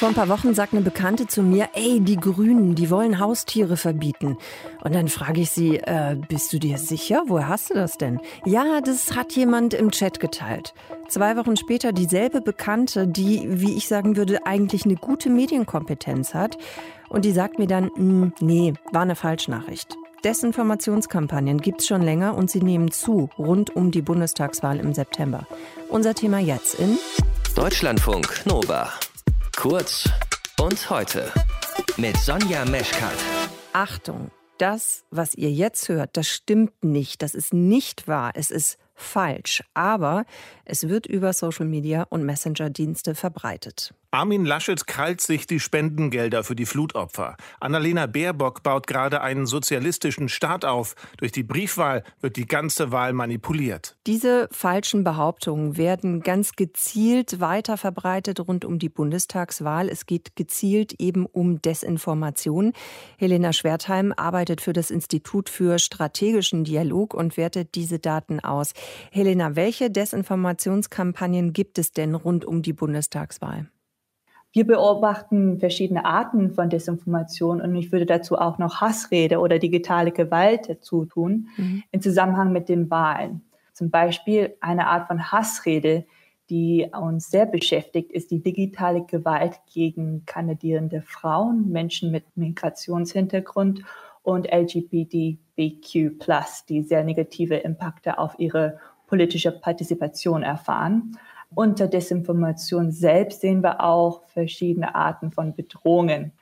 Vor ein paar Wochen sagt eine Bekannte zu mir, ey, die Grünen, die wollen Haustiere verbieten. Und dann frage ich sie, äh, bist du dir sicher? Woher hast du das denn? Ja, das hat jemand im Chat geteilt. Zwei Wochen später dieselbe Bekannte, die, wie ich sagen würde, eigentlich eine gute Medienkompetenz hat. Und die sagt mir dann, hm, nee, war eine Falschnachricht. Desinformationskampagnen gibt es schon länger und sie nehmen zu rund um die Bundestagswahl im September. Unser Thema jetzt in Deutschlandfunk Nova. Kurz und heute mit Sonja Meschkat. Achtung, das, was ihr jetzt hört, das stimmt nicht. Das ist nicht wahr. Es ist falsch. Aber es wird über Social Media und Messenger-Dienste verbreitet. Armin Laschet krallt sich die Spendengelder für die Flutopfer. Annalena Baerbock baut gerade einen sozialistischen Staat auf. Durch die Briefwahl wird die ganze Wahl manipuliert. Diese falschen Behauptungen werden ganz gezielt weiter verbreitet rund um die Bundestagswahl. Es geht gezielt eben um Desinformation. Helena Schwertheim arbeitet für das Institut für strategischen Dialog und wertet diese Daten aus. Helena, welche Desinformationskampagnen gibt es denn rund um die Bundestagswahl? Wir beobachten verschiedene Arten von Desinformation und ich würde dazu auch noch Hassrede oder digitale Gewalt dazu tun mhm. im Zusammenhang mit den Wahlen. Zum Beispiel eine Art von Hassrede, die uns sehr beschäftigt, ist die digitale Gewalt gegen kandidierende Frauen, Menschen mit Migrationshintergrund und LGBTQ+, die sehr negative Impakte auf ihre politische Partizipation erfahren. Unter Desinformation selbst sehen wir auch verschiedene Arten von Bedrohungen.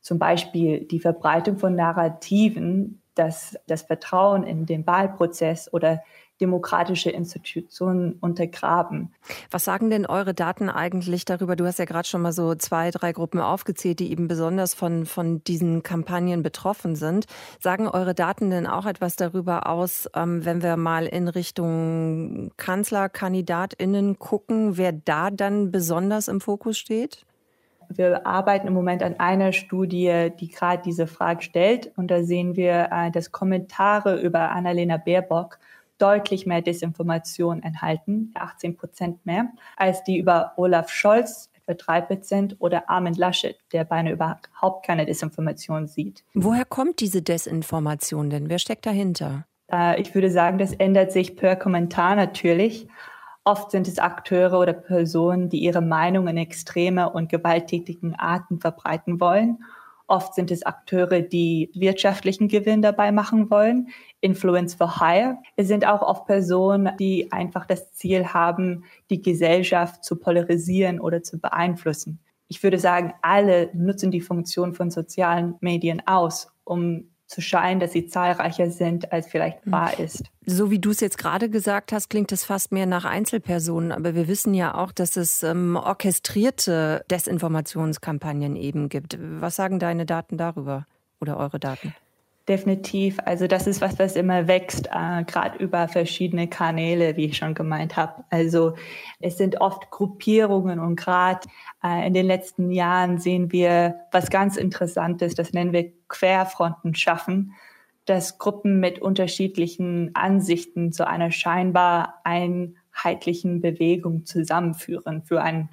Zum Beispiel die Verbreitung von Narrativen, dass das Vertrauen in den Wahlprozess oder demokratische Institutionen untergraben. Was sagen denn eure Daten eigentlich darüber? Du hast ja gerade schon mal so zwei, drei Gruppen aufgezählt, die eben besonders von, von diesen Kampagnen betroffen sind. Sagen eure Daten denn auch etwas darüber aus, ähm, wenn wir mal in Richtung Kanzlerkandidatinnen gucken, wer da dann besonders im Fokus steht? Wir arbeiten im Moment an einer Studie, die gerade diese Frage stellt. Und da sehen wir, äh, dass Kommentare über Annalena Baerbock deutlich mehr Desinformation enthalten, 18 Prozent mehr, als die über Olaf Scholz, etwa 3 Prozent, oder Armin Laschet, der beinahe überhaupt keine Desinformation sieht. Woher kommt diese Desinformation denn? Wer steckt dahinter? Äh, ich würde sagen, das ändert sich per Kommentar natürlich. Oft sind es Akteure oder Personen, die ihre Meinung in extreme und gewalttätigen Arten verbreiten wollen Oft sind es Akteure, die wirtschaftlichen Gewinn dabei machen wollen. Influence for Hire. Es sind auch oft Personen, die einfach das Ziel haben, die Gesellschaft zu polarisieren oder zu beeinflussen. Ich würde sagen, alle nutzen die Funktion von sozialen Medien aus, um zu scheinen, dass sie zahlreicher sind, als vielleicht hm. wahr ist. So wie du es jetzt gerade gesagt hast, klingt es fast mehr nach Einzelpersonen. Aber wir wissen ja auch, dass es ähm, orchestrierte Desinformationskampagnen eben gibt. Was sagen deine Daten darüber oder eure Daten? Definitiv. Also das ist was, was immer wächst, äh, gerade über verschiedene Kanäle, wie ich schon gemeint habe. Also es sind oft Gruppierungen und gerade äh, in den letzten Jahren sehen wir was ganz Interessantes, das nennen wir Querfronten schaffen, dass Gruppen mit unterschiedlichen Ansichten zu einer scheinbar einheitlichen Bewegung zusammenführen für ein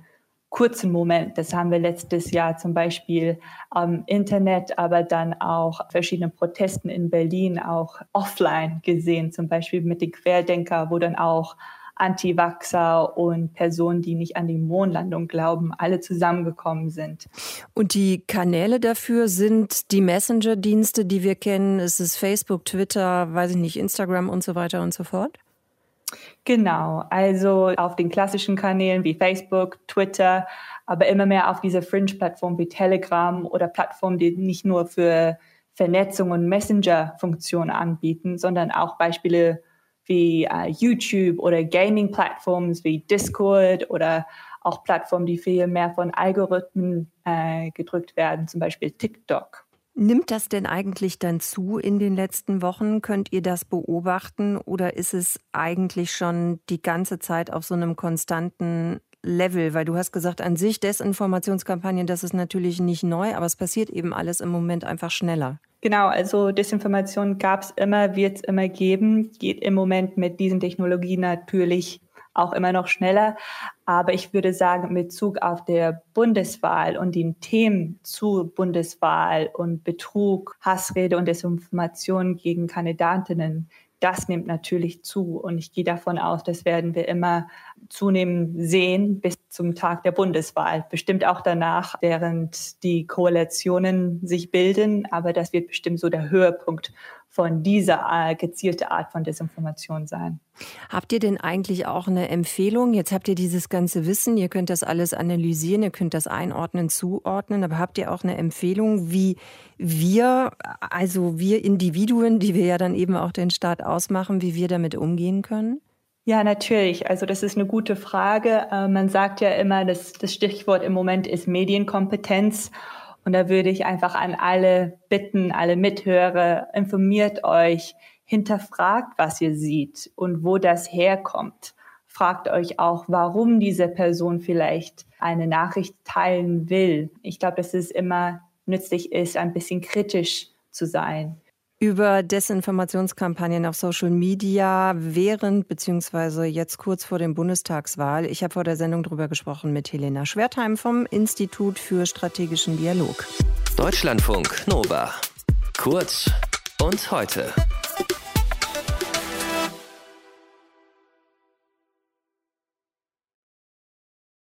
kurzen Moment. Das haben wir letztes Jahr zum Beispiel am Internet, aber dann auch verschiedenen Protesten in Berlin auch offline gesehen, zum Beispiel mit den Querdenker, wo dann auch Anti-Vaxxer und Personen, die nicht an die Mondlandung glauben, alle zusammengekommen sind. Und die Kanäle dafür sind die Messenger-Dienste, die wir kennen. Es ist Facebook, Twitter, weiß ich nicht, Instagram und so weiter und so fort? Genau, also auf den klassischen Kanälen wie Facebook, Twitter, aber immer mehr auf diese Fringe-Plattformen wie Telegram oder Plattformen, die nicht nur für Vernetzung und Messenger-Funktionen anbieten, sondern auch Beispiele wie äh, YouTube oder Gaming-Plattformen wie Discord oder auch Plattformen, die viel mehr von Algorithmen äh, gedrückt werden, zum Beispiel TikTok. Nimmt das denn eigentlich dann zu in den letzten Wochen? Könnt ihr das beobachten oder ist es eigentlich schon die ganze Zeit auf so einem konstanten Level? Weil du hast gesagt, an sich Desinformationskampagnen, das ist natürlich nicht neu, aber es passiert eben alles im Moment einfach schneller. Genau, also Desinformation gab es immer, wird es immer geben, geht im Moment mit diesen Technologien natürlich auch immer noch schneller. Aber ich würde sagen, mit Bezug auf der Bundeswahl und den Themen zu Bundeswahl und Betrug, Hassrede und Desinformation gegen Kandidatinnen, das nimmt natürlich zu. Und ich gehe davon aus, das werden wir immer zunehmend sehen bis zum Tag der Bundeswahl. Bestimmt auch danach, während die Koalitionen sich bilden. Aber das wird bestimmt so der Höhepunkt von dieser äh, gezielte Art von Desinformation sein. Habt ihr denn eigentlich auch eine Empfehlung? Jetzt habt ihr dieses ganze Wissen, ihr könnt das alles analysieren, ihr könnt das einordnen, zuordnen, aber habt ihr auch eine Empfehlung, wie wir, also wir Individuen, die wir ja dann eben auch den Staat ausmachen, wie wir damit umgehen können? Ja, natürlich. Also das ist eine gute Frage. Äh, man sagt ja immer, dass das Stichwort im Moment ist Medienkompetenz. Und da würde ich einfach an alle bitten, alle Mithörer, informiert euch, hinterfragt, was ihr seht und wo das herkommt. Fragt euch auch, warum diese Person vielleicht eine Nachricht teilen will. Ich glaube, dass es immer nützlich ist, ein bisschen kritisch zu sein über Desinformationskampagnen auf Social Media während bzw. jetzt kurz vor dem Bundestagswahl. Ich habe vor der Sendung darüber gesprochen mit Helena Schwertheim vom Institut für strategischen Dialog. Deutschlandfunk Nova. Kurz und heute.